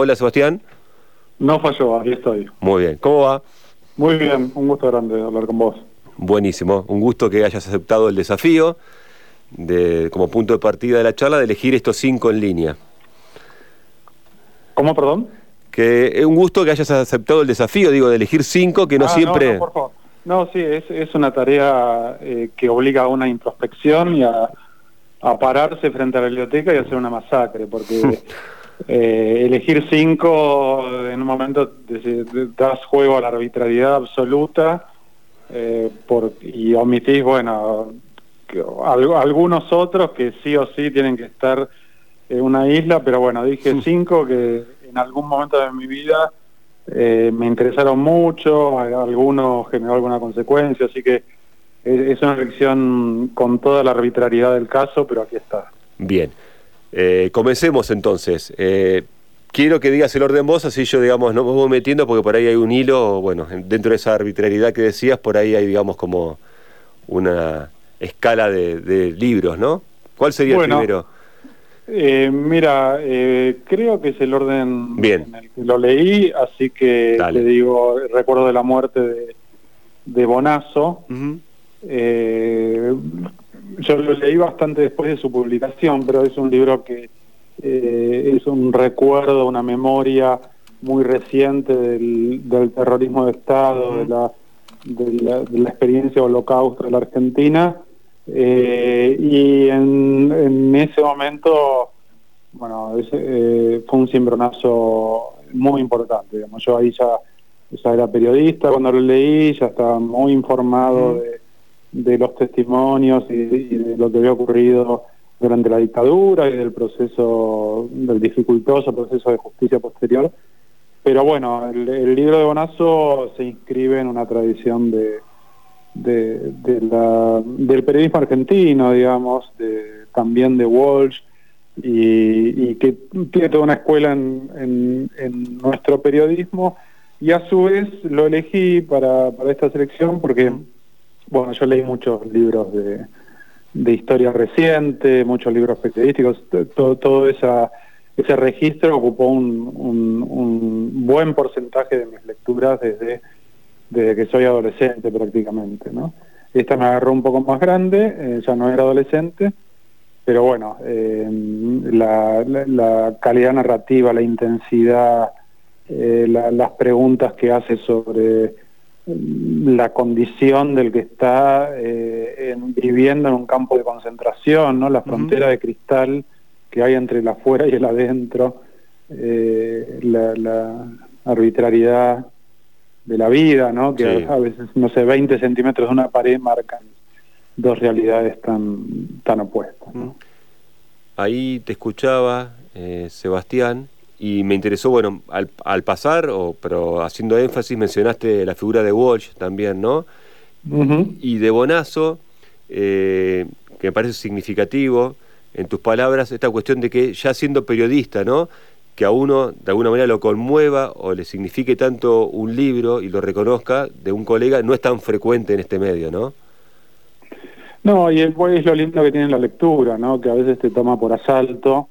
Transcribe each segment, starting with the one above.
Hola Sebastián. No falló, aquí estoy. Muy bien, ¿cómo va? Muy bien, un gusto grande hablar con vos. Buenísimo, un gusto que hayas aceptado el desafío de, como punto de partida de la charla de elegir estos cinco en línea. ¿Cómo, perdón? Que es un gusto que hayas aceptado el desafío, digo, de elegir cinco, que no Ah, siempre... No, por favor. No, sí, es, es una tarea eh, que obliga a una introspección y a, a pararse frente a la biblioteca y hacer una masacre, porque eh, elegir cinco en un momento das juego a la arbitrariedad absoluta eh, por, y omitís, bueno, que- al- algunos otros que sí o sí tienen que estar en una isla, pero bueno, dije cinco que en algún momento de mi vida eh, me interesaron mucho, algunos generó alguna consecuencia, así que es, es una elección con toda la arbitrariedad del caso, pero aquí está. Bien, Eh, comencemos entonces. Eh, quiero que digas el orden vos, así yo, digamos, no me voy metiendo porque por ahí hay un hilo, bueno, en- dentro de esa arbitrariedad que decías, por ahí hay, digamos, como una escala de, de libros, ¿no? ¿Cuál sería Bueno, el primero? Eh, mira, eh, creo que es el orden Bien. en el que lo leí, así que Dale. te digo, recuerdo de la muerte de, de Bonazo. Eh, yo lo leí bastante después de su publicación, pero es un libro que eh, es un recuerdo, una memoria muy reciente del, del terrorismo de Estado, de, la, de, la, de la experiencia holocausto de la Argentina. Eh, y en, en ese momento, bueno, ese, eh, fue un cimbronazo muy importante. Digamos. Yo ahí ya, ya era periodista cuando lo leí, ya estaba muy informado de, de los testimonios y, de lo que había ocurrido durante la dictadura y del proceso, del dificultoso proceso de justicia posterior. Pero bueno, el, libro de Bonazo se inscribe en una tradición de, de, la, del periodismo argentino, digamos, de, también de Walsh, y, y que tiene toda una escuela en, en, en nuestro periodismo, y a su vez lo elegí para, para esta selección porque, bueno, yo leí muchos libros de, de historia reciente, muchos libros periodísticos, todo, todo esa, ese registro ocupó un, un, buen porcentaje de mis lecturas desde, desde que soy adolescente prácticamente, ¿no? Esta me agarró un poco más grande, eh, ya no era adolescente, pero bueno, eh, la, la- calidad narrativa, la intensidad, eh, la- las preguntas que hace sobre la condición del que está eh, en- viviendo en un campo de concentración, ¿no? La frontera de cristal que hay entre el afuera y el adentro, eh, la, la arbitrariedad de la vida, ¿no? Que Sí. a veces, no sé, 20 centímetros de una pared marcan dos realidades tan, tan opuestas, ¿no? Ahí te escuchaba, eh, Sebastián, y me interesó, bueno, al, al pasar, o, pero haciendo énfasis, mencionaste la figura de Walsh también, ¿no? Y de Bonazo, eh, que me parece significativo, en tus palabras, esta cuestión de que ya siendo periodista, ¿no? Que a uno de alguna manera lo conmueva o le signifique tanto un libro y lo reconozca de un colega, no es tan frecuente en este medio, ¿no? No, y es, es lo lindo que tiene la lectura, ¿no? Que a veces te toma por asalto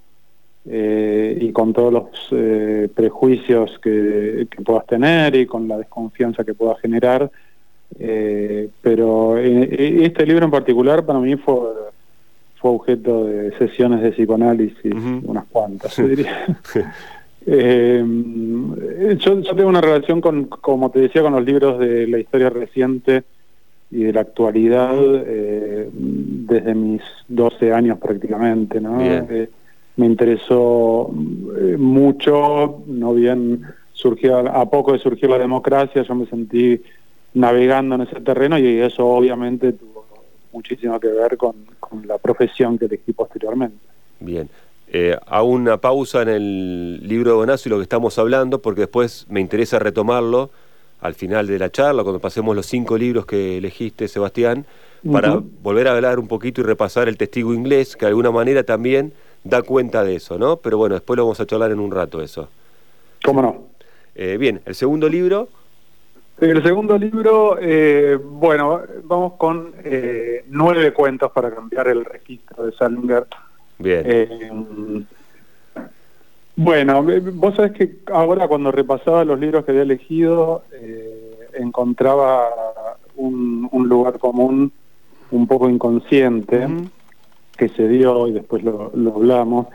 eh, y con todos los eh, prejuicios que, que puedas tener y con la desconfianza que pueda generar. eh, pero eh, este libro en particular para mí fue, fue objeto de sesiones de psicoanálisis, unas cuantas, yo diría. Eh, yo, yo tengo una relación con, como te decía, con los libros de la historia reciente y de la actualidad eh, desde mis 12 años prácticamente, ¿no? Eh, me interesó eh, mucho, no bien surgió, a poco de surgir la democracia, yo me sentí navegando en ese terreno y eso obviamente tuvo muchísimo que ver con, con la profesión que elegí posteriormente. Bien. Eh, hago una pausa en el libro de Bonazo y lo que estamos hablando, porque después me interesa retomarlo al final de la charla, cuando pasemos los cinco libros que elegiste, Sebastián, para volver a hablar un poquito y repasar el testigo inglés, que de alguna manera también da cuenta de eso, ¿no? Pero bueno, después lo vamos a charlar en un rato eso. ¿Cómo no? Eh, bien, el segundo libro, El segundo libro, eh, bueno, vamos con eh, nueve cuentos para cambiar el registro de Salinger. bien. Eh, Bueno, vos sabés que ahora cuando repasaba los libros que había elegido, eh, encontraba un, lugar común un poco inconsciente que se dio y después lo, hablamos.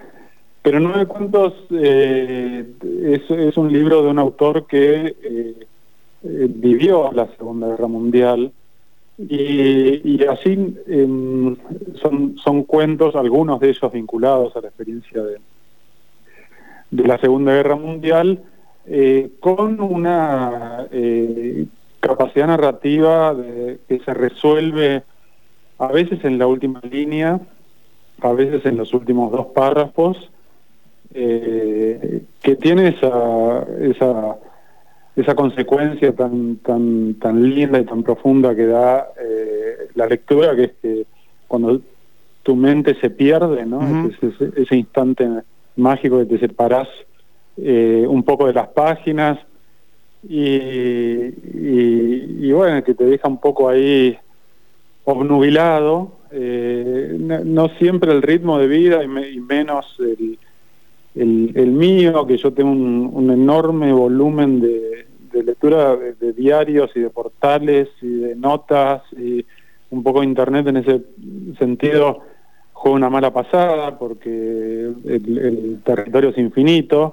Pero Nueve Cuentos eh, es, un libro de un autor que eh, vivió la Segunda Guerra Mundial y, así em, son, son cuentos, algunos de ellos vinculados a la experiencia de, de la Segunda Guerra Mundial, eh, con una capacidad narrativa que se resuelve a veces en la última línea, a veces en los últimos dos párrafos, eh, que tiene esa, esa, esa consecuencia tan, tan, tan linda y tan profunda que da la lectura, que es que cuando tu mente se pierde, ¿no? ese, ese instante mágico que te separás eh, un poco de las páginas y, bueno, que te deja un poco ahí obnubilado, eh, no, siempre el ritmo de vida y, menos el, mío, que yo tengo un, enorme volumen de, lectura de, diarios y de portales y de notas y un poco de internet en ese sentido juega una mala pasada porque el, territorio es infinito.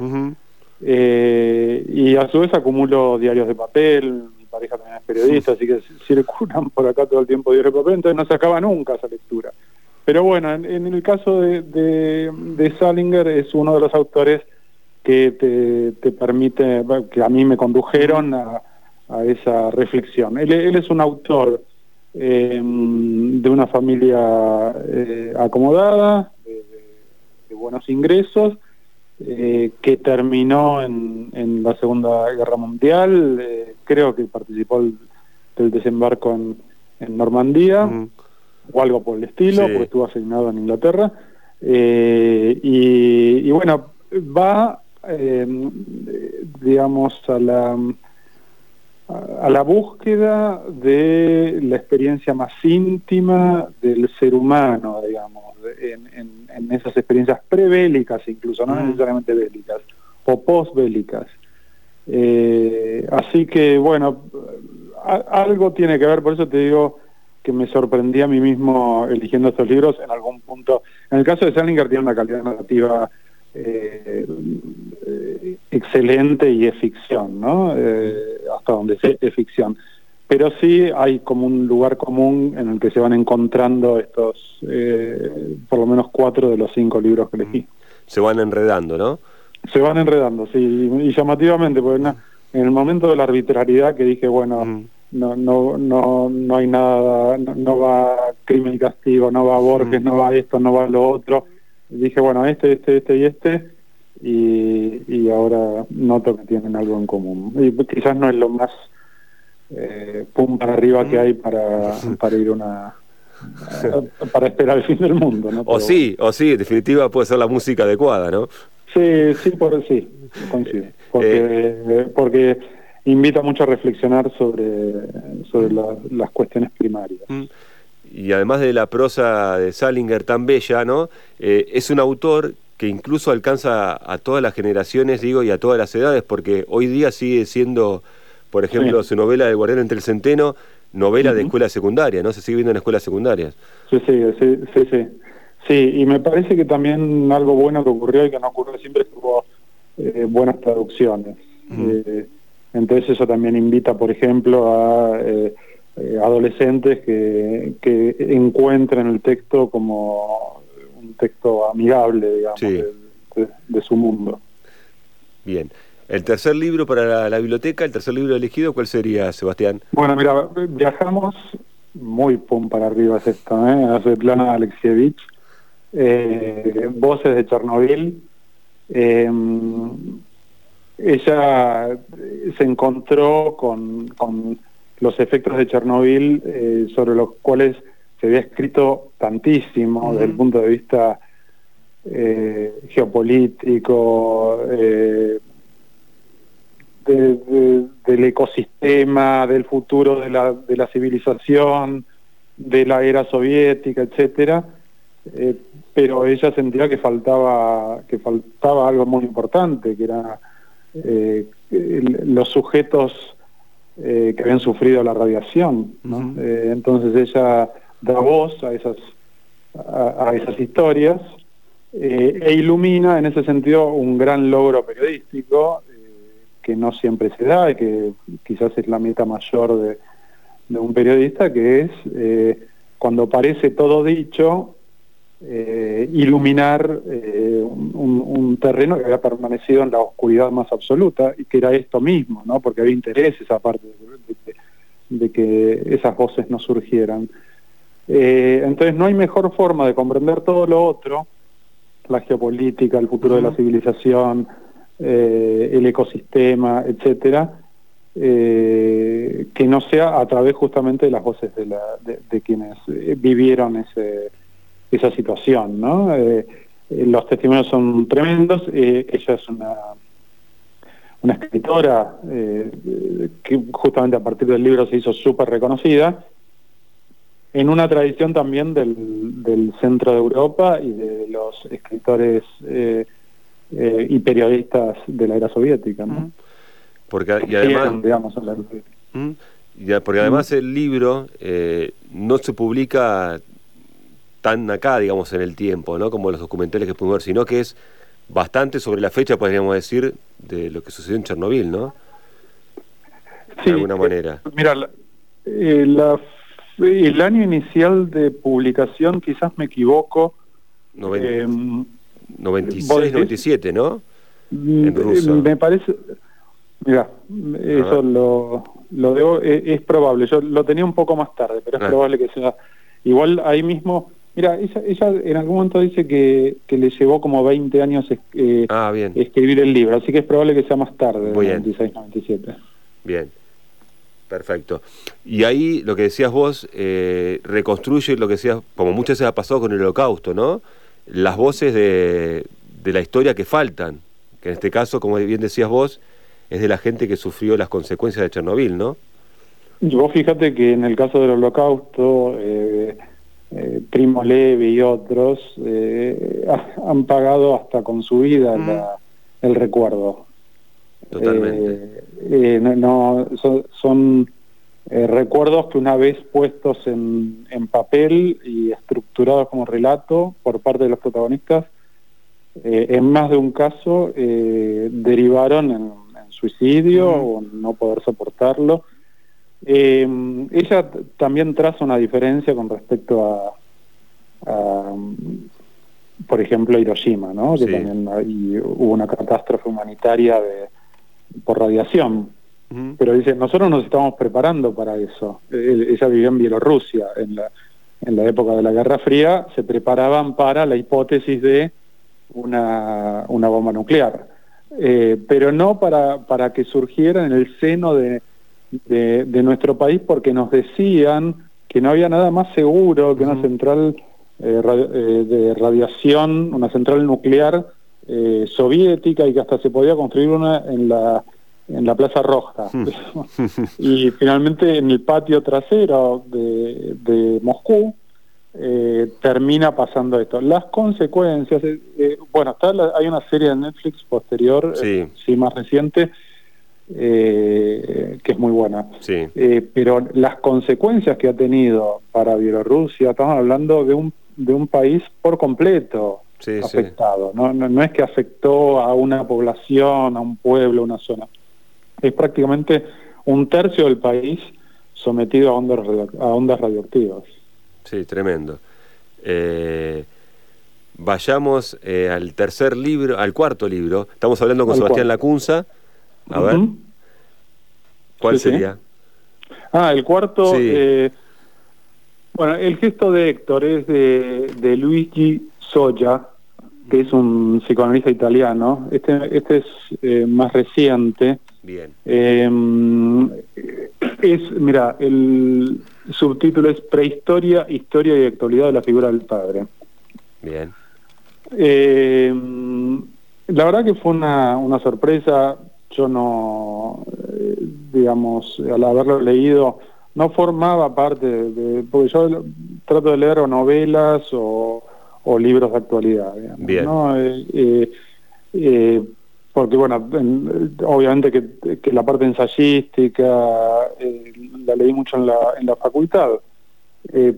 Eh, y a su vez acumulo diarios de papel, pareja también es periodista, así que circulan por acá todo el tiempo diarios de papel, entonces no se acaba nunca esa lectura. Pero bueno, en, el caso de, de, Salinger es uno de los autores que te, permite, que a mí me condujeron a, esa reflexión. Él, él es un autor eh, de una familia eh, acomodada, de, buenos ingresos, eh, que terminó en, la Segunda Guerra Mundial, eh, creo que participó del desembarco en, Normandía, o algo por el estilo, porque estuvo asignado en Inglaterra, y, bueno, va, digamos, a la a la búsqueda de la experiencia más íntima del ser humano, digamos, en, esas experiencias prebélicas incluso, no necesariamente bélicas, o postbélicas. Eh, así que, bueno, algo tiene que ver, por eso te digo que me sorprendí a mí mismo eligiendo estos libros en algún punto. En el caso de Salinger tiene una calidad narrativa eh, excelente y es ficción, ¿no? Eh, hasta donde sé, es ficción. Pero sí hay como un lugar común en el que se van encontrando estos, eh, por lo menos cuatro de los cinco libros que elegí. Se van enredando, ¿no? Se van enredando, sí, y llamativamente, porque en el momento de la arbitrariedad que dije, bueno, no, no, no, no hay nada, no, va crimen y castigo, no va Borges, no va esto, no va lo otro, dije, bueno, este, este, este y este, y, ahora noto que tienen algo en común. Y quizás no es lo más eh, pum para arriba que hay para, para ir una para esperar el fin del mundo. ¿no? o sí, o sí, en definitiva puede ser la música adecuada, ¿no? Sí, sí, por sí, coincido. Porque, eh, porque invita mucho a reflexionar sobre, sobre las cuestiones primarias. Mm y además de la prosa de Salinger tan bella, ¿no? Eh, es un autor que incluso alcanza a todas las generaciones, digo, y a todas las edades, porque hoy día sigue siendo, por ejemplo, su novela de Guardián entre el Centeno, novela de escuela secundaria, ¿no? Se sigue viendo en escuelas secundarias. Sí, sí, sí, sí, sí. y me parece que también algo bueno que ocurrió y que no ocurre siempre es que hubo eh, buenas traducciones. Eh, entonces eso también invita, por ejemplo, a eh, adolescentes que, que encuentren el texto como un texto amigable, digamos, de, su mundo. Bien. El tercer libro para la, biblioteca, el tercer libro elegido, ¿cuál sería, Sebastián? Bueno, mira, viajamos muy pum para arriba es esto, ¿eh? A Svetlana Alexievich, eh, Voces de Chernobyl. Eh, ella se encontró con, con los efectos de Chernobyl, eh, sobre los cuales se había escrito tantísimo desde el punto de vista eh, geopolítico, eh, del ecosistema, del futuro de la, de la civilización, de la era soviética, etcétera. pero ella sentía que faltaba, que faltaba algo muy importante, que era eh, los sujetos eh, que habían sufrido la radiación. Eh, entonces ella da voz a esas, a, esas historias e ilumina en ese sentido un gran logro periodístico que no siempre se da y que quizás es la meta mayor de, de un periodista, que es cuando parece todo dicho, eh, iluminar eh, un, terreno que había permanecido en la oscuridad más absoluta y que era esto mismo, ¿no? porque había intereses aparte de, de, que esas voces no surgieran. Eh, entonces no hay mejor forma de comprender todo lo otro, la geopolítica, el futuro de la civilización, el ecosistema, etcétera, que no sea a través justamente de las voces de, la, de quienes vivieron ese esa situación, ¿no? Eh, eh, los testimonios son tremendos, eh, ella es una, una escritora que justamente a partir del libro se hizo súper reconocida, en una tradición también del, del, centro de Europa y de los escritores y periodistas de la era soviética, ¿no? Porque, y además, digamos, porque además el libro no se publica tan acá, digamos, en el tiempo, ¿no? Como los documentales que pudimos ver, sino que es bastante sobre la fecha, podríamos decir, de lo que sucedió en Chernobyl, ¿no? de alguna manera. Eh, mira, eh, el año inicial de publicación, quizás me equivoco. 96, 97, em, ¿no? Mm, en ruso. Me parece. Mira, eso lo, lo debo, es, es, probable. Yo lo tenía un poco más tarde, pero es ah. probable que sea. Igual ahí mismo Mira, ella, en algún momento dice que, le llevó como 20 años eh, ah, escribir el libro, así que es probable que sea más tarde, 96-97. Bien, perfecto. Y ahí lo que decías vos, eh, reconstruye lo que decías, como muchas veces ha pasado con el holocausto, ¿no? Las voces de, de la historia que faltan, que en este caso, como bien decías vos, es de la gente que sufrió las consecuencias de Chernobyl, ¿no? Y vos fíjate que en el caso del holocausto... Eh, eh, Primo Levi y otros eh, han pagado hasta con su vida mm. el recuerdo. Totalmente. Eh, no, son, recuerdos que una vez puestos en, papel y estructurados como relato por parte de los protagonistas, en más de un caso derivaron en, suicidio o no poder soportarlo eh, ella también traza una diferencia con respecto a, por ejemplo, Hiroshima, ¿no? Que también hubo una catástrofe humanitaria de, por radiación. Pero dice, nosotros nos estamos preparando para eso. ella vivió en Bielorrusia en la, en la época de la Guerra Fría, se preparaban para la hipótesis de una, una bomba nuclear. Eh, pero no para, para que surgiera en el seno de, de, nuestro país porque nos decían que no había nada más seguro que una central eh, eh, de radiación, una central nuclear eh, soviética y que hasta se podía construir una en la en la Plaza Roja. Hmm. y finalmente en el patio trasero de, de Moscú termina pasando esto. Las consecuencias, bueno, está hay una serie de Netflix posterior, sí más reciente, eh, que es muy buena. Eh, pero las consecuencias que ha tenido para Bielorrusia, estamos hablando de un, de un país por completo afectado. ¿no? No, es que afectó a una población, a un pueblo, a una zona. Es prácticamente un tercio del país sometido a ondas, a ondas radioactivas. Sí, tremendo. Eh, vayamos al tercer libro, al cuarto libro. Estamos hablando con Sebastián Lacunza a ver. ¿Cuál sería? Ah, el cuarto. Eh, bueno, el gesto de Héctor es de, Luigi Soya, que es un psicoanalista italiano. Este, este es eh, más reciente. Bien. Em, es, mira, el subtítulo es Prehistoria, Historia y Actualidad de la figura del padre. Bien. Em, la verdad que fue una, una sorpresa yo no, eh, digamos, al haberlo leído, no formaba parte de, porque yo trato de leer novelas o, o libros de actualidad. Bien. porque bueno, obviamente que, la parte ensayística la leí mucho en la, en la facultad,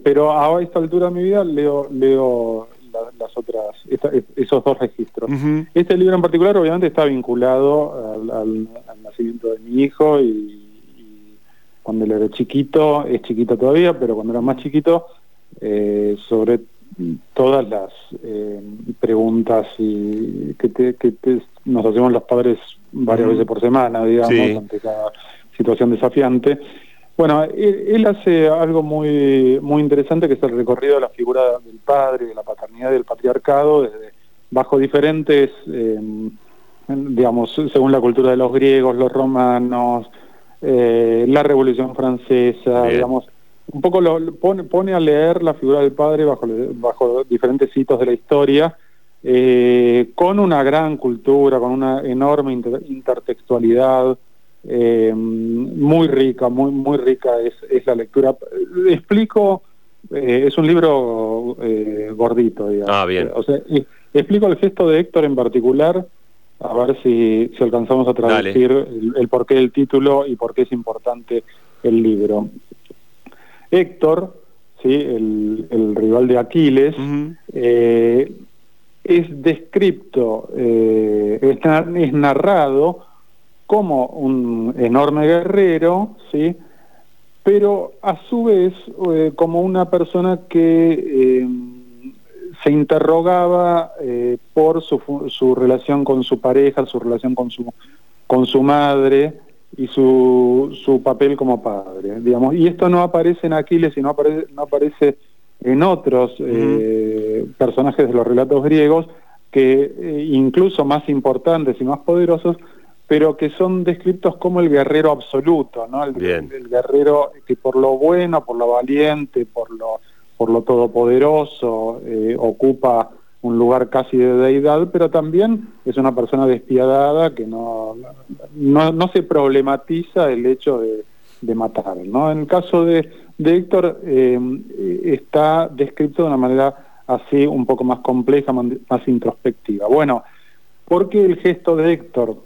pero a esta altura de mi vida leo, leo las otras, esos dos registros. Este libro en particular obviamente está vinculado al, nacimiento de mi hijo y, cuando él era chiquito, es chiquito todavía, pero cuando era más chiquito, eh, sobre todas las eh, preguntas y que, nos hacemos los padres varias veces por semana, digamos, ante cada situación desafiante. Bueno, él, hace algo muy, muy interesante que es el recorrido de la figura del padre, de la paternidad y del patriarcado, desde, bajo diferentes, em, digamos, según la cultura de los griegos, los romanos, eh, la Revolución Francesa, digamos, un poco lo, pone, pone, a leer la figura del padre bajo, bajo diferentes hitos de la historia, eh, con una gran cultura, con una enorme intertextualidad, eh, muy rica, muy, muy rica es, es la lectura. Explico, eh, es un libro eh, gordito, digamos. Ah, bien. O sea, explico el gesto de Héctor en particular, a ver si, si alcanzamos a traducir el, porqué del título y por qué es importante el libro. Héctor, ¿sí? el, el rival de Aquiles, eh, es descripto, es, es narrado como un enorme guerrero, ¿sí? pero a su vez eh, como una persona que eh, se interrogaba eh, por su, su, relación con su pareja, su relación con su, con su madre y su, su papel como padre, digamos. Y esto no aparece en Aquiles y no aparece, no aparece en otros personajes de los relatos griegos que incluso más importantes y más poderosos pero que son descritos como el guerrero absoluto, ¿no? El, guerrero que por lo bueno, por lo valiente, por lo, por lo todopoderoso, eh, ocupa un lugar casi de deidad, pero también es una persona despiadada que no, no, se problematiza el hecho de, matar. ¿no? En el caso de, de Héctor eh, está descrito de una manera así un poco más compleja, más introspectiva. Bueno, ¿por qué el gesto de Héctor?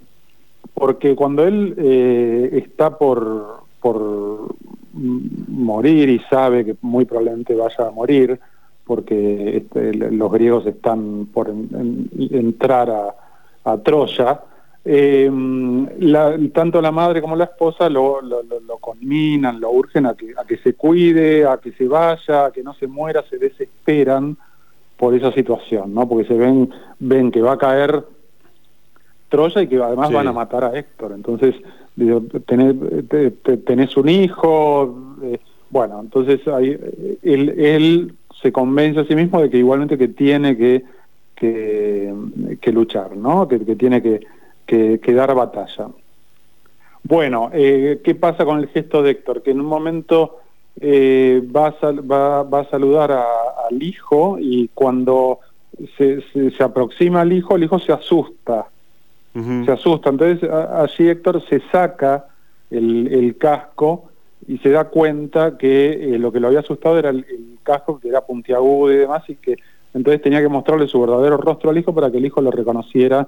porque cuando él eh, está por, por morir y sabe que muy probablemente vaya a morir, porque este, los griegos están por entrar a, Troya, eh, tanto la madre como la esposa lo, lo, lo, conminan, lo urgen a que, a que se cuide, a que se vaya, a que no se muera, se desesperan por esa situación, ¿no? Porque se ven, ven que va a caer Troya y que además van a matar a Héctor. Entonces, tenés, un hijo, eh, bueno, entonces ahí, él, se convence a sí mismo de que igualmente que tiene que, que, luchar, ¿no? Que, tiene que, dar batalla. Bueno, eh, ¿qué pasa con el gesto de Héctor? Que en un momento eh, va, a va, va, a saludar al hijo y cuando se, se, aproxima al hijo, el hijo se asusta se asusta. Entonces allí Héctor se saca el, casco y se da cuenta que eh, lo que lo había asustado era el, casco que era puntiagudo y demás y que entonces tenía que mostrarle su verdadero rostro al hijo para que el hijo lo reconociera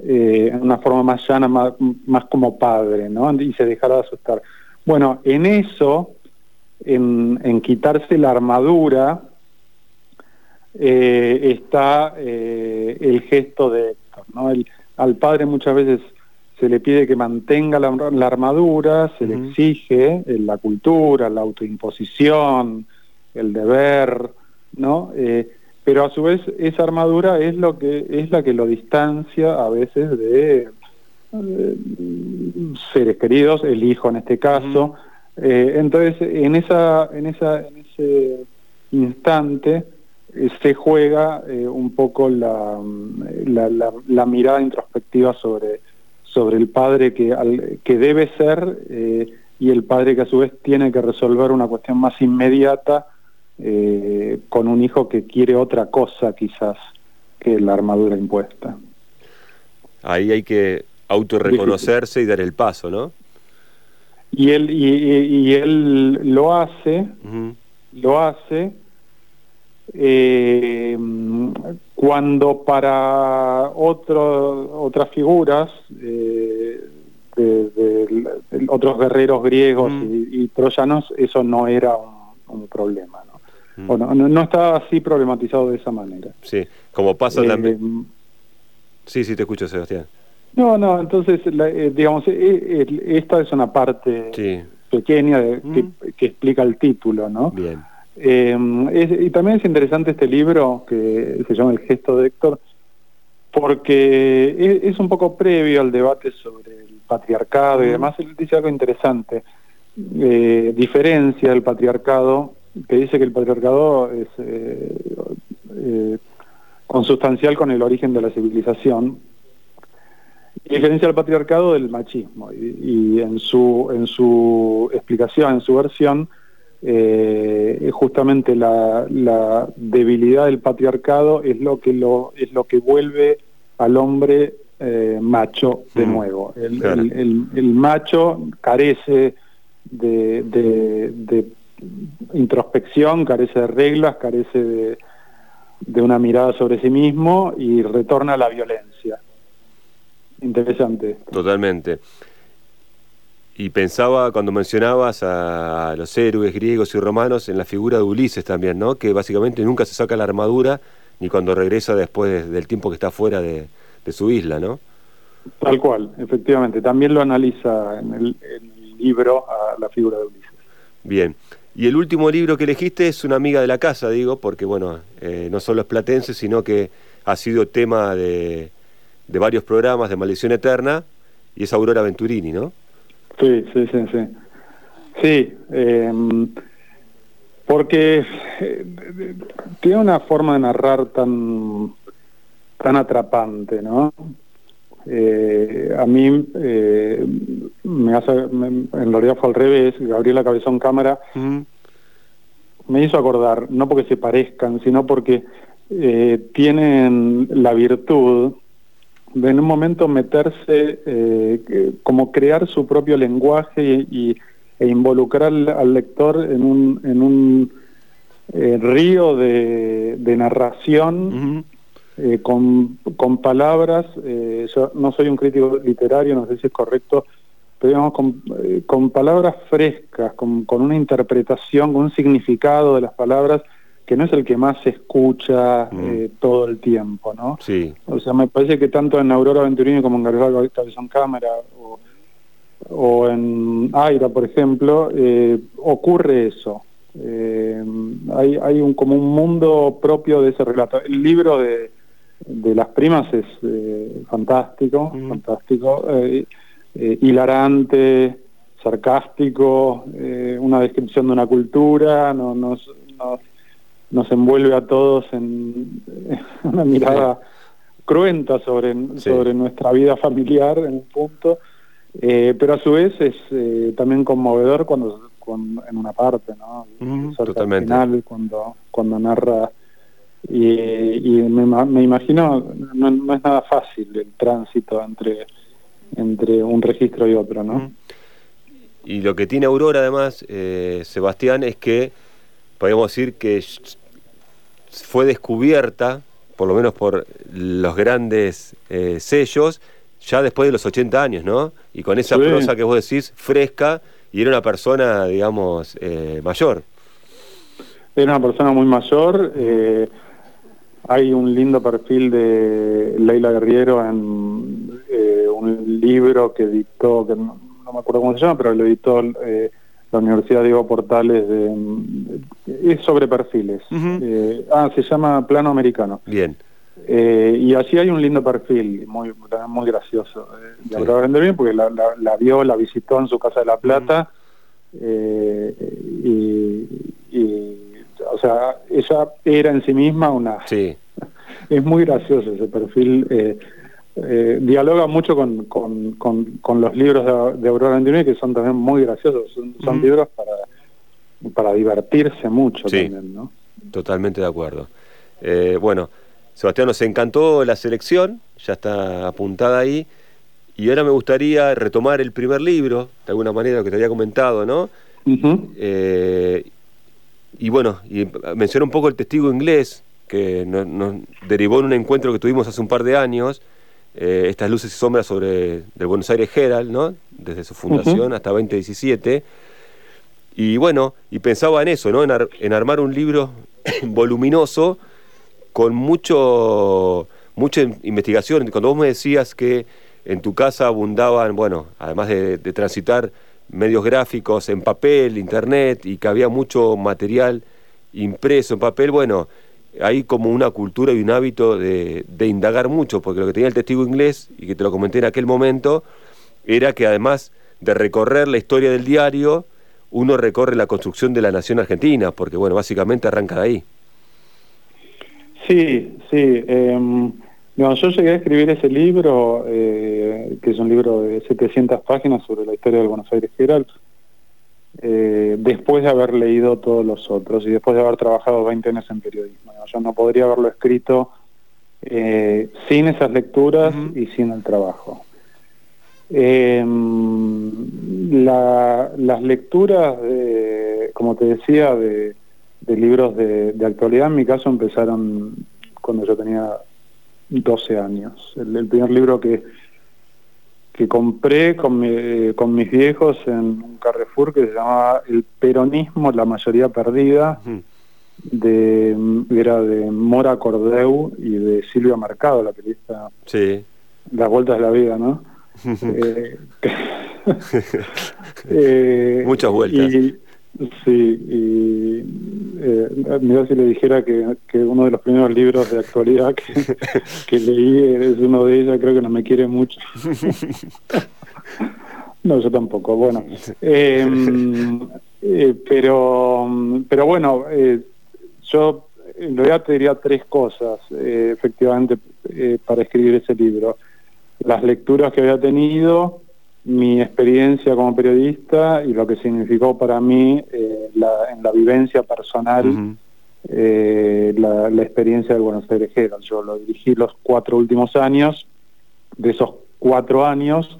eh, en una forma más llana, más, como padre, ¿no? Y se dejara de asustar. Bueno, en eso, en, quitarse la armadura, eh, está el gesto de Héctor, ¿no? El, al padre muchas veces se le pide que mantenga la, armadura, se le exige la cultura, la autoimposición, el deber, ¿no? Eh, pero a su vez esa armadura es lo que es la que lo distancia a veces de eh, seres queridos, el hijo en este caso. Eh, entonces en esa en esa en ese instante se juega un poco la, la, mirada introspectiva sobre, sobre el padre que, que debe ser y el padre que a su vez tiene que resolver una cuestión más inmediata eh, con un hijo que quiere otra cosa quizás que la armadura impuesta. Ahí hay que autorreconocerse y dar el paso, ¿no? Y él, y, él lo hace, lo hace eh, cuando para otro, otras figuras, eh, de, otros guerreros griegos y, troyanos, eso no era un, problema. ¿No? Mm. no, estaba así problematizado de esa manera. Sí, como pasa también. Sí, sí, te escucho, Sebastián. No, no, entonces, digamos, esta es una parte pequeña mm. que, explica el título, ¿no? Bien. Eh, y también es interesante este libro que se llama El gesto de Héctor, porque es, un poco previo al debate sobre el patriarcado y mm. demás. Él dice algo interesante. Eh, diferencia el patriarcado, que dice que el patriarcado es eh, eh, consustancial con el origen de la civilización, diferencia el patriarcado del machismo y, en su en su explicación en su versión eh, justamente la, debilidad del patriarcado es lo que lo es lo que vuelve al hombre eh, macho de mm. nuevo el, macho carece de, de, introspección carece de reglas carece de, de una mirada sobre sí mismo y retorna a la violencia interesante. Totalmente. Y pensaba cuando mencionabas a los héroes griegos y romanos en la figura de Ulises también, ¿no? Que básicamente nunca se saca la armadura ni cuando regresa después del tiempo que está fuera de, su isla, ¿no? Tal cual, efectivamente. También lo analiza en el, libro a la figura de Ulises. Bien. Y el último libro que elegiste es Una amiga de la casa, digo, porque bueno, eh, no solo es platense, sino que ha sido tema de, varios programas de Maldición Eterna y es Aurora Venturini, ¿no? Sí, sí, sí, sí. Sí, em, porque eh, tiene una forma de narrar tan, tan atrapante, ¿no? Eh, a mí eh, me hace, en realidad fue al revés, Gabriela Cabezón Cámara. Me hizo acordar, no porque se parezcan, sino porque tienen la virtud en un momento meterse, eh, como crear su propio lenguaje y, e involucrar al lector en un, en un eh, río de, narración eh, con, con, palabras. yo no soy un crítico literario, no sé si es correcto, pero digamos con, con palabras frescas, con, con una interpretación, con un significado de las palabras que no es el que más se escucha mm. eh, todo el tiempo, ¿no? Sí. O sea, me parece que tanto en Aurora Venturini como en Gabriel Cabezón Cámara o, en Aira, por ejemplo, eh, ocurre eso. Eh, hay, hay un, como un mundo propio de ese relato. El libro de, de las primas es fantástico, mm. fantástico, hilarante, sarcástico, una descripción de una cultura, no, no, no nos envuelve a todos en, una mirada cruenta sobre, sobre nuestra vida familiar en un punto, eh, pero a su vez es eh, también conmovedor cuando, en una parte, ¿no? totalmente. Final, cuando, cuando narra y, me, imagino no, no, es nada fácil el tránsito entre entre un registro y otro, ¿no? Y lo que tiene Aurora además, eh, Sebastián, es que podemos decir que fue descubierta, por lo menos por los grandes eh, sellos, ya después de los 80 años, ¿no? Y con esa prosa que vos decís, fresca, y era una persona, digamos, eh, mayor. Era una persona muy mayor. Eh, hay un lindo perfil de Leila Guerriero en un libro que editó, que no, me acuerdo cómo se llama, pero lo editó la Universidad Diego Portales de, es sobre perfiles. Eh, ah, se llama Plano Americano. Bien. Eh, y así hay un lindo perfil, muy muy gracioso. Eh, la vender bien porque la, la, vio, la visitó en su casa de La Plata. y, o sea, ella era en sí misma una... Sí. es muy gracioso ese perfil. Eh, dialoga mucho con, con, con, los libros de, Aurora Antonio que son también muy graciosos, son, libros para, para divertirse mucho también, ¿no? Totalmente de acuerdo. Eh, bueno, Sebastián, nos encantó la selección, ya está apuntada ahí, y ahora me gustaría retomar el primer libro, de alguna manera, lo que te había comentado, ¿no? Eh, y bueno, y mencionó un poco el testigo inglés, que nos, derivó en un encuentro que tuvimos hace un par de años, eh, estas luces y sombras sobre del Buenos Aires Herald, ¿no? Desde su fundación hasta 2017. Y bueno, y pensaba en eso, ¿no? En, armar un libro voluminoso con mucho, mucha investigación. Cuando vos me decías que en tu casa abundaban, bueno, además de transitar medios gráficos en papel, internet, y que había mucho material impreso en papel, bueno, hay como una cultura y un hábito de, indagar mucho, porque lo que tenía el testigo inglés, y que te lo comenté en aquel momento, era que además de recorrer la historia del diario, uno recorre la construcción de la nación argentina, porque bueno, básicamente arranca de ahí. Sí, sí. Em, no, yo llegué a escribir ese libro, eh, que es un libro de 700 páginas sobre la historia del Buenos Aires Herald, eh, después de haber leído todos los otros y después de haber trabajado 20 años en periodismo. Yo no podría haberlo escrito eh, sin esas lecturas y sin el trabajo. Em, las lecturas, de, como te decía, de, libros de, de actualidad, en mi caso empezaron cuando yo tenía 12 años. El, primer libro que, que compré con, con mis viejos en un Carrefour que se llamaba El peronismo, la mayoría perdida, de era de Mora Cordeu y de Silvia Mercado, la periodista sí. Las Vueltas de la Vida, ¿no? eh, eh, Muchas vueltas. Sí, y eh, mira si le dijera que, uno de los primeros libros de actualidad que, leí es uno de ellos, creo que no me quiere mucho. no, yo tampoco, bueno. Em, eh, pero, pero bueno, eh, yo en realidad te diría tres cosas, eh, efectivamente, para escribir ese libro. Las lecturas que había tenido, mi experiencia como periodista y lo que significó para mí eh, en la vivencia personal eh, la, experiencia del Buenos Aires Herald. Yo lo dirigí los cuatro últimos años. De esos cuatro años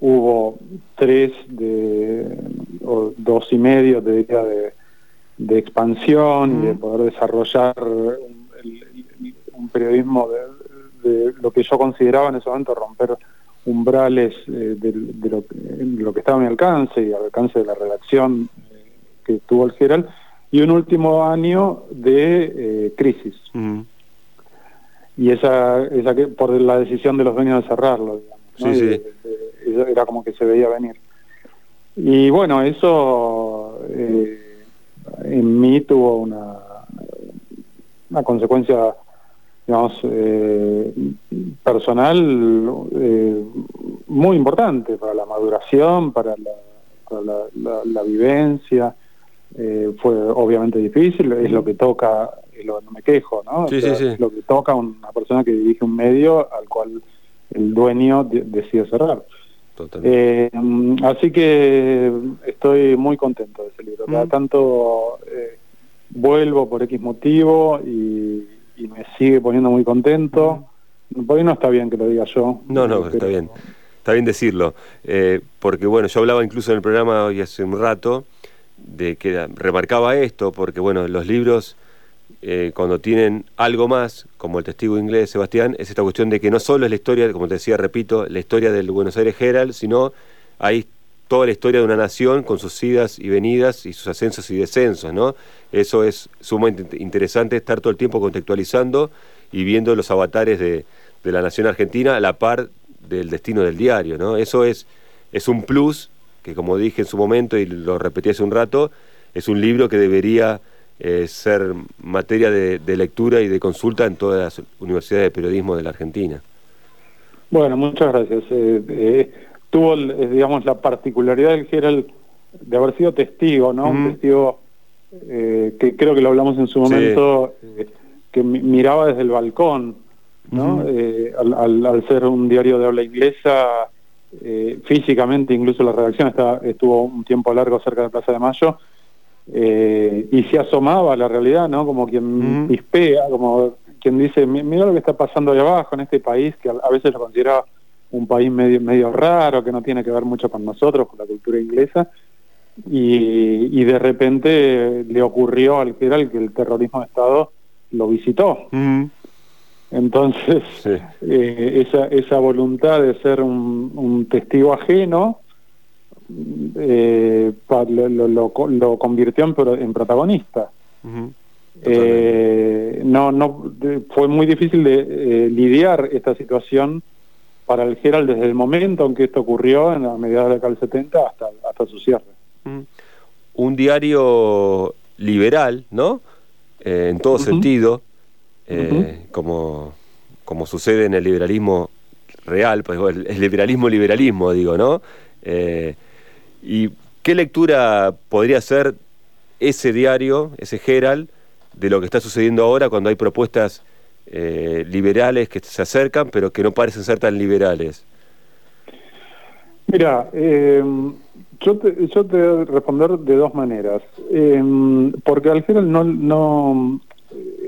hubo tres de, o dos y medio, te diría, de, expansión y de poder desarrollar un, periodismo de, de, lo que yo consideraba en ese momento romper umbrales eh, de, lo, que estaba a mi alcance y al alcance de la redacción eh, que tuvo el Gerald, y un último año de eh, crisis. Mm. Y esa, esa que, por la decisión de los dueños de cerrarlo, digamos, era como que se veía venir. Y bueno, eso en mí tuvo una, una consecuencia digamos, eh, personal eh, muy importante para la maduración, para la, la, vivencia. Eh, fue obviamente difícil, es lo que toca, lo, no me quejo, ¿no? Es lo que toca una persona que dirige un medio al cual el dueño decide cerrar. así que estoy muy contento de ese libro. Cada mm. tanto vuelvo por X motivo y y me sigue poniendo muy contento. Por ahí no está bien que lo diga yo. No, no, está bien. Está bien decirlo. Eh, porque bueno, yo hablaba incluso en el programa hoy hace un rato de que remarcaba esto, porque bueno, los libros eh, cuando tienen algo más, como el testigo inglés Sebastián, es esta cuestión de que no solo es la historia, como te decía, repito, la historia del Buenos Aires Herald, sino hay toda la historia de una nación con sus idas y venidas y sus ascensos y descensos, ¿no? Eso es sumamente interesante estar todo el tiempo contextualizando y viendo los avatares de, la nación argentina a la par del destino del diario, ¿no? Eso es, es un plus que como dije en su momento y lo repetí hace un rato, es un libro que debería eh, ser materia de, lectura y de consulta en todas las universidades de periodismo de la Argentina. Bueno, muchas gracias. Eh, eh, tuvo, eh, digamos, la particularidad del Gerald de haber sido testigo, ¿no? Un testigo eh, que creo que lo hablamos en su momento, eh, que miraba desde el balcón, ¿no? al, al, ser un diario de habla inglesa, físicamente incluso la redacción está, estuvo un tiempo largo cerca de Plaza de Mayo, y se asomaba a la realidad, ¿no? Como quien pispea, como quien dice, mira lo que está pasando ahí abajo en este país, que a veces lo consideraba un país medio, medio raro, que no tiene que ver mucho con nosotros, con la cultura inglesa, y, de repente le ocurrió al general que el terrorismo de Estado lo visitó. Entonces, eh, esa, esa voluntad de ser un, testigo ajeno eh, lo, lo, convirtió en, protagonista. Eh, no, no, fue muy difícil de lidiar esta situación para el Gerald desde el momento en que esto ocurrió, en la mediados de la década 70, hasta, hasta su cierre. Un diario liberal, ¿no? en todo sentido, eh, como, como sucede en el liberalismo real, pues el, liberalismo liberalismo, digo, ¿no? Eh, ¿Y qué lectura podría ser ese diario, ese Herald, de lo que está sucediendo ahora cuando hay propuestas eh, liberales que se acercan, pero que no parecen ser tan liberales? Mira, yo, te, yo te voy a responder de dos maneras. porque al Herald no, no,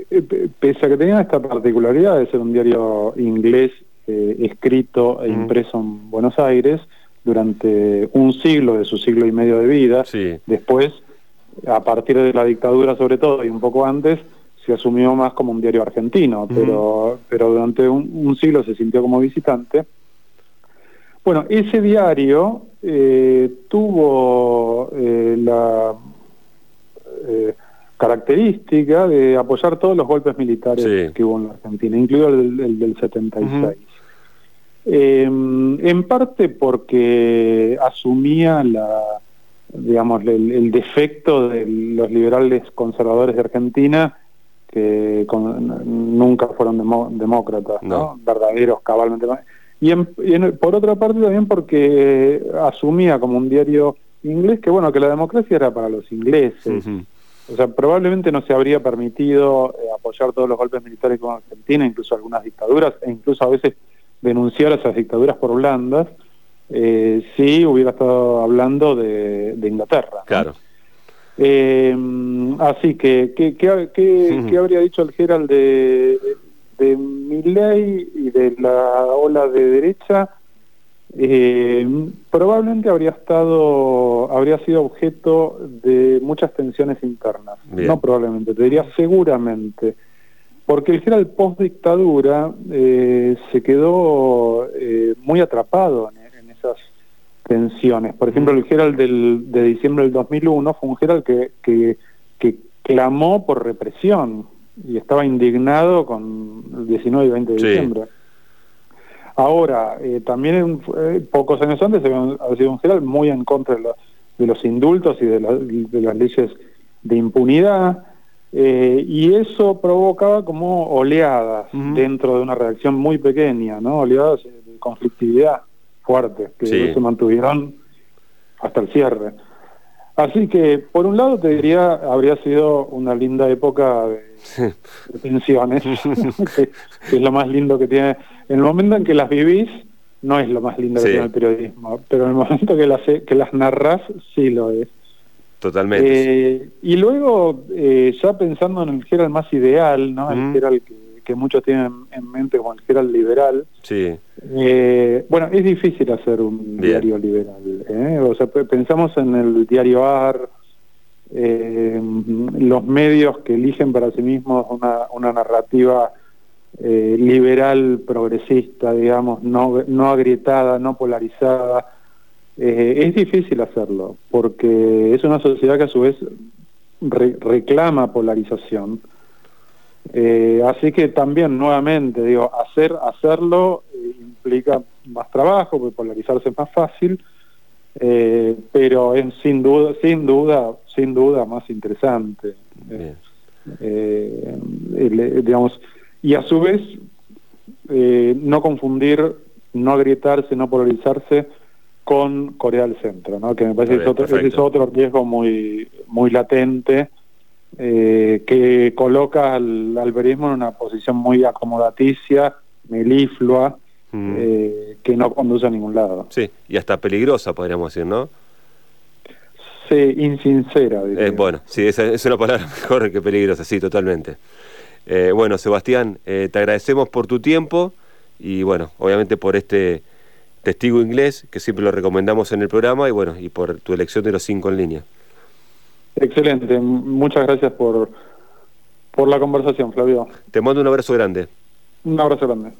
eh, pese a que tenía esta particularidad de ser un diario inglés eh, escrito e impreso en Buenos Aires durante un siglo de su siglo y medio de vida, después, a partir de la dictadura sobre todo y un poco antes, se asumió más como un diario argentino, pero, pero durante un, siglo se sintió como visitante. Bueno, ese diario eh, tuvo la característica de apoyar todos los golpes militares que hubo en la Argentina, incluido el, del 76. Em, en parte porque asumía la digamos el, defecto de los liberales conservadores de Argentina que nunca fueron demócratas, no. verdaderos cabalmente. Y, por otra parte también porque asumía como un diario inglés que bueno que la democracia era para los ingleses. O sea, probablemente no se habría permitido eh, apoyar todos los golpes militares con Argentina, incluso algunas dictaduras, e incluso a veces denunciar esas dictaduras por blandas, eh, si hubiera estado hablando de, Inglaterra. Claro. Eh, así que, ¿qué, qué, habría dicho el Gerald de, de, Milley y de la ola de derecha? eh, probablemente habría estado, habría sido objeto de muchas tensiones internas. No probablemente, te diría seguramente. Porque el general post-dictadura eh, se quedó eh, muy atrapado tensiones. Por ejemplo, el general del, de diciembre del 2001 fue un general que, que, que clamó por represión y estaba indignado con el 19 y 20 de diciembre. Ahora, eh, también eh, pocos años antes ha sido un general muy en contra de, los indultos y de, las leyes de impunidad, eh, y eso provocaba como oleadas dentro de una reacción muy pequeña, ¿no? Oleadas de conflictividad fuerte, que se mantuvieron hasta el cierre. Así que, por un lado, te diría, habría sido una linda época de, tensiones, que, es lo más lindo que tiene. En el momento en que las vivís, no es lo más lindo que tiene el periodismo, pero en el momento que las, que las narrás, sí lo es. Totalmente. Eh, y luego, eh, ya pensando en el Gerald más ideal, ¿no? El Gerald que que muchos tienen en mente como el liberal. Sí. Eh, bueno, es difícil hacer un diario liberal. ¿eh? O sea, pensamos en el diario AR, eh, los medios que eligen para sí mismos una, una narrativa liberal, progresista, digamos, no, no agrietada, no polarizada. es difícil hacerlo, porque es una sociedad que a su vez reclama polarización eh, así que también, nuevamente, digo, hacer, hacerlo eh, implica más trabajo, porque polarizarse es más fácil, eh, pero es sin duda, sin duda, sin duda más interesante. digamos, y a su vez, no confundir, no agrietarse, no polarizarse con Corea del Centro, ¿no? que me parece que es otro, es otro riesgo muy, muy latente eh, que coloca al alberismo en una posición muy acomodaticia, meliflua, mm. eh, que no conduce a ningún lado. Sí, y hasta peligrosa, podríamos decir, ¿no? Sí, insincera. Eh, bueno, sí, esa es una palabra mejor que peligrosa, sí, totalmente. bueno, Sebastián, te agradecemos por tu tiempo y, bueno, obviamente por este Testigo Inglés, que siempre lo recomendamos en el programa, y bueno, y por tu elección de los cinco en línea. Excelente, muchas gracias por, por la conversación, Flavio. Te mando un abrazo grande. Un abrazo grande.